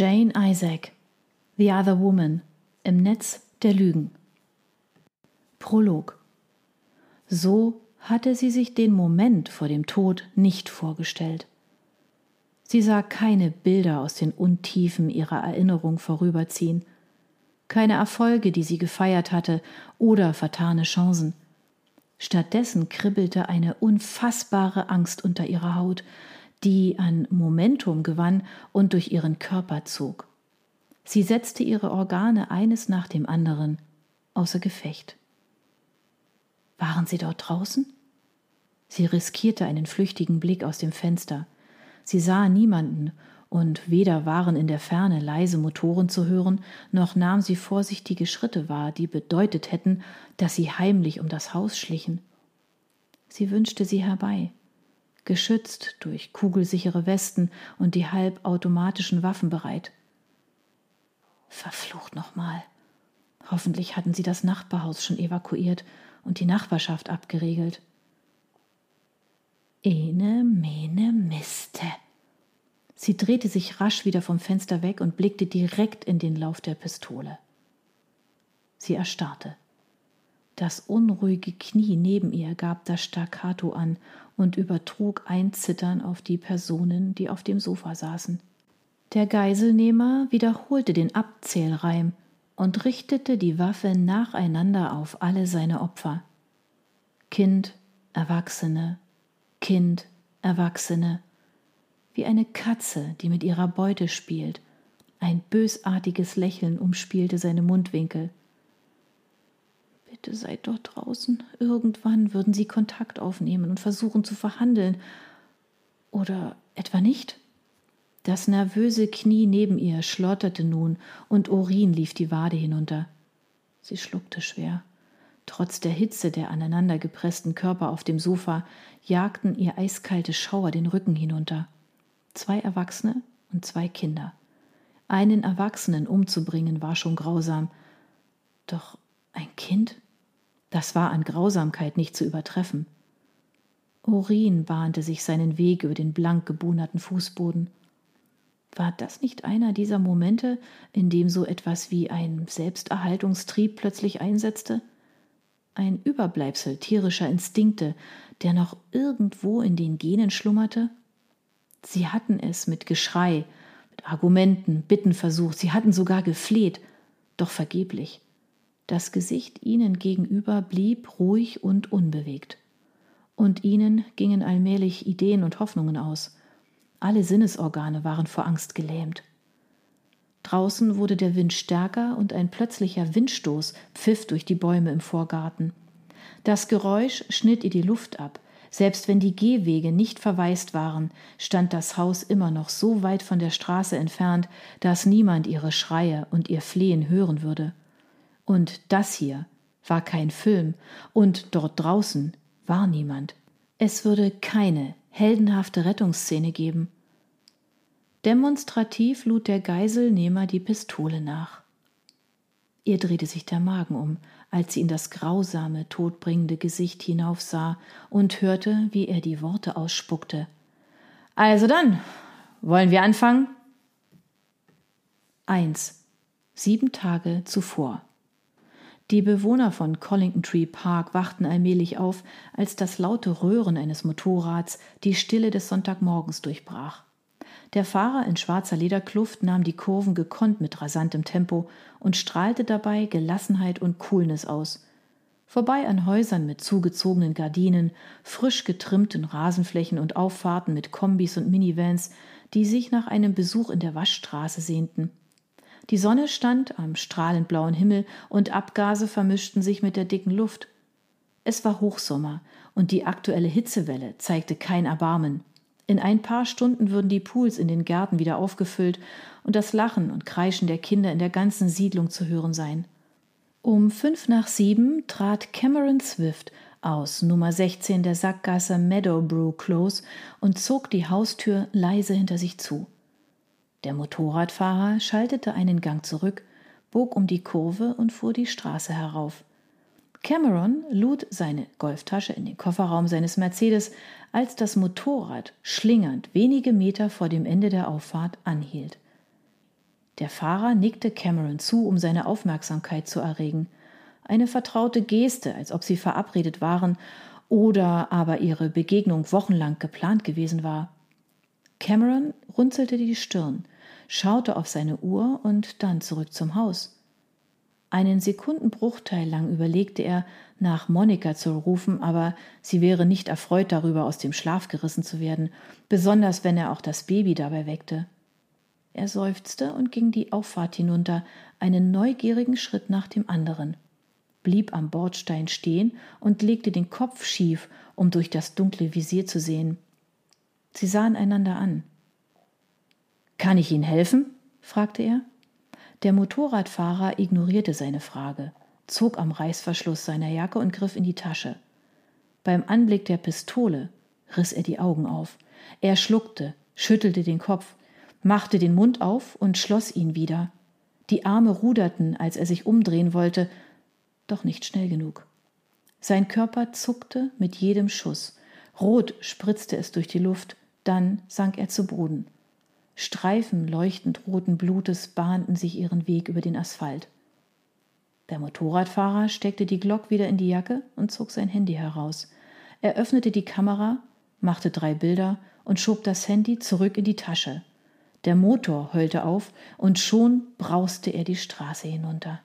Jane Isaac The Other Woman im Netz der Lügen Prolog So hatte sie sich den Moment vor dem Tod nicht vorgestellt. Sie sah keine Bilder aus den Untiefen ihrer Erinnerung vorüberziehen, keine Erfolge, die sie gefeiert hatte, oder vertane Chancen. Stattdessen kribbelte eine unfassbare Angst unter ihrer Haut, die an Momentum gewann und durch ihren Körper zog. Sie setzte ihre Organe eines nach dem anderen außer Gefecht. Waren sie dort draußen? Sie riskierte einen flüchtigen Blick aus dem Fenster. Sie sah niemanden, und weder waren in der Ferne leise Motoren zu hören, noch nahm sie vorsichtige Schritte wahr, die bedeutet hätten, dass sie heimlich um das Haus schlichen. Sie wünschte sie herbei, geschützt durch kugelsichere Westen und die halbautomatischen Waffen bereit. Verflucht nochmal. Hoffentlich hatten sie das Nachbarhaus schon evakuiert und die Nachbarschaft abgeriegelt. Ene, mene, miste. Sie drehte sich rasch wieder vom Fenster weg und blickte direkt in den Lauf der Pistole. Sie erstarrte. Das unruhige Knie neben ihr gab das Staccato an und übertrug ein Zittern auf die Personen, die auf dem Sofa saßen. Der Geiselnehmer wiederholte den Abzählreim und richtete die Waffe nacheinander auf alle seine Opfer. Kind, Erwachsene, Kind, Erwachsene, wie eine Katze, die mit ihrer Beute spielt. Ein bösartiges Lächeln umspielte seine Mundwinkel. Bitte seid dort draußen. Irgendwann würden sie Kontakt aufnehmen und versuchen zu verhandeln. Oder etwa nicht? Das nervöse Knie neben ihr schlotterte nun und Urin lief die Wade hinunter. Sie schluckte schwer. Trotz der Hitze der aneinandergepressten Körper auf dem Sofa jagten ihr eiskalte Schauer den Rücken hinunter. Zwei Erwachsene und zwei Kinder. Einen Erwachsenen umzubringen war schon grausam. Doch ein Kind? Das war an Grausamkeit nicht zu übertreffen. Urin bahnte sich seinen Weg über den blank gebohnerten Fußboden. War das nicht einer dieser Momente, in dem so etwas wie ein Selbsterhaltungstrieb plötzlich einsetzte? Ein Überbleibsel tierischer Instinkte, der noch irgendwo in den Genen schlummerte? Sie hatten es mit Geschrei, mit Argumenten, Bitten versucht, sie hatten sogar gefleht, doch vergeblich. Das Gesicht ihnen gegenüber blieb ruhig und unbewegt. Und ihnen gingen allmählich Ideen und Hoffnungen aus. Alle Sinnesorgane waren vor Angst gelähmt. Draußen wurde der Wind stärker und ein plötzlicher Windstoß pfiff durch die Bäume im Vorgarten. Das Geräusch schnitt ihr die Luft ab. Selbst wenn die Gehwege nicht verwaist waren, stand das Haus immer noch so weit von der Straße entfernt, dass niemand ihre Schreie und ihr Flehen hören würde. Und das hier war kein Film, und dort draußen war niemand. Es würde keine heldenhafte Rettungsszene geben. Demonstrativ lud der Geiselnehmer die Pistole nach. Ihr drehte sich der Magen um, als sie in das grausame, todbringende Gesicht hinaufsah und hörte, wie er die Worte ausspuckte. Also dann, wollen wir anfangen? Eins. Sieben Tage zuvor. Die Bewohner von Collington Tree Park wachten allmählich auf, als das laute Röhren eines Motorrads die Stille des Sonntagmorgens durchbrach. Der Fahrer in schwarzer Lederkluft nahm die Kurven gekonnt mit rasantem Tempo und strahlte dabei Gelassenheit und Coolness aus. Vorbei an Häusern mit zugezogenen Gardinen, frisch getrimmten Rasenflächen und Auffahrten mit Kombis und Minivans, die sich nach einem Besuch in der Waschstraße sehnten. Die Sonne stand am strahlend blauen Himmel und Abgase vermischten sich mit der dicken Luft. Es war Hochsommer und die aktuelle Hitzewelle zeigte kein Erbarmen. In ein paar Stunden würden die Pools in den Gärten wieder aufgefüllt und das Lachen und Kreischen der Kinder in der ganzen Siedlung zu hören sein. Um fünf nach sieben trat Cameron Swift aus Nummer 16 der Sackgasse Meadowbrew Close und zog die Haustür leise hinter sich zu. Der Motorradfahrer schaltete einen Gang zurück, bog um die Kurve und fuhr die Straße herauf. Cameron lud seine Golftasche in den Kofferraum seines Mercedes, als das Motorrad schlingernd wenige Meter vor dem Ende der Auffahrt anhielt. Der Fahrer nickte Cameron zu, um seine Aufmerksamkeit zu erregen. Eine vertraute Geste, als ob sie verabredet waren oder aber ihre Begegnung wochenlang geplant gewesen war. Cameron runzelte die Stirn, schaute auf seine Uhr und dann zurück zum Haus. Einen Sekundenbruchteil lang überlegte er, nach Monika zu rufen, aber sie wäre nicht erfreut darüber, aus dem Schlaf gerissen zu werden, besonders wenn er auch das Baby dabei weckte. Er seufzte und ging die Auffahrt hinunter, einen neugierigen Schritt nach dem anderen, blieb am Bordstein stehen und legte den Kopf schief, um durch das dunkle Visier zu sehen. Sie sahen einander an. Kann ich Ihnen helfen? fragte er. Der Motorradfahrer ignorierte seine Frage, zog am Reißverschluss seiner Jacke und griff in die Tasche. Beim Anblick der Pistole riss er die Augen auf. Er schluckte, schüttelte den Kopf, machte den Mund auf und schloss ihn wieder. Die Arme ruderten, als er sich umdrehen wollte, doch nicht schnell genug. Sein Körper zuckte mit jedem Schuss. Rot spritzte es durch die Luft, dann sank er zu Boden. Streifen leuchtend roten Blutes bahnten sich ihren Weg über den Asphalt. Der Motorradfahrer steckte die Glock wieder in die Jacke und zog sein Handy heraus. Er öffnete die Kamera, machte drei Bilder und schob das Handy zurück in die Tasche. Der Motor heulte auf und schon brauste er die Straße hinunter.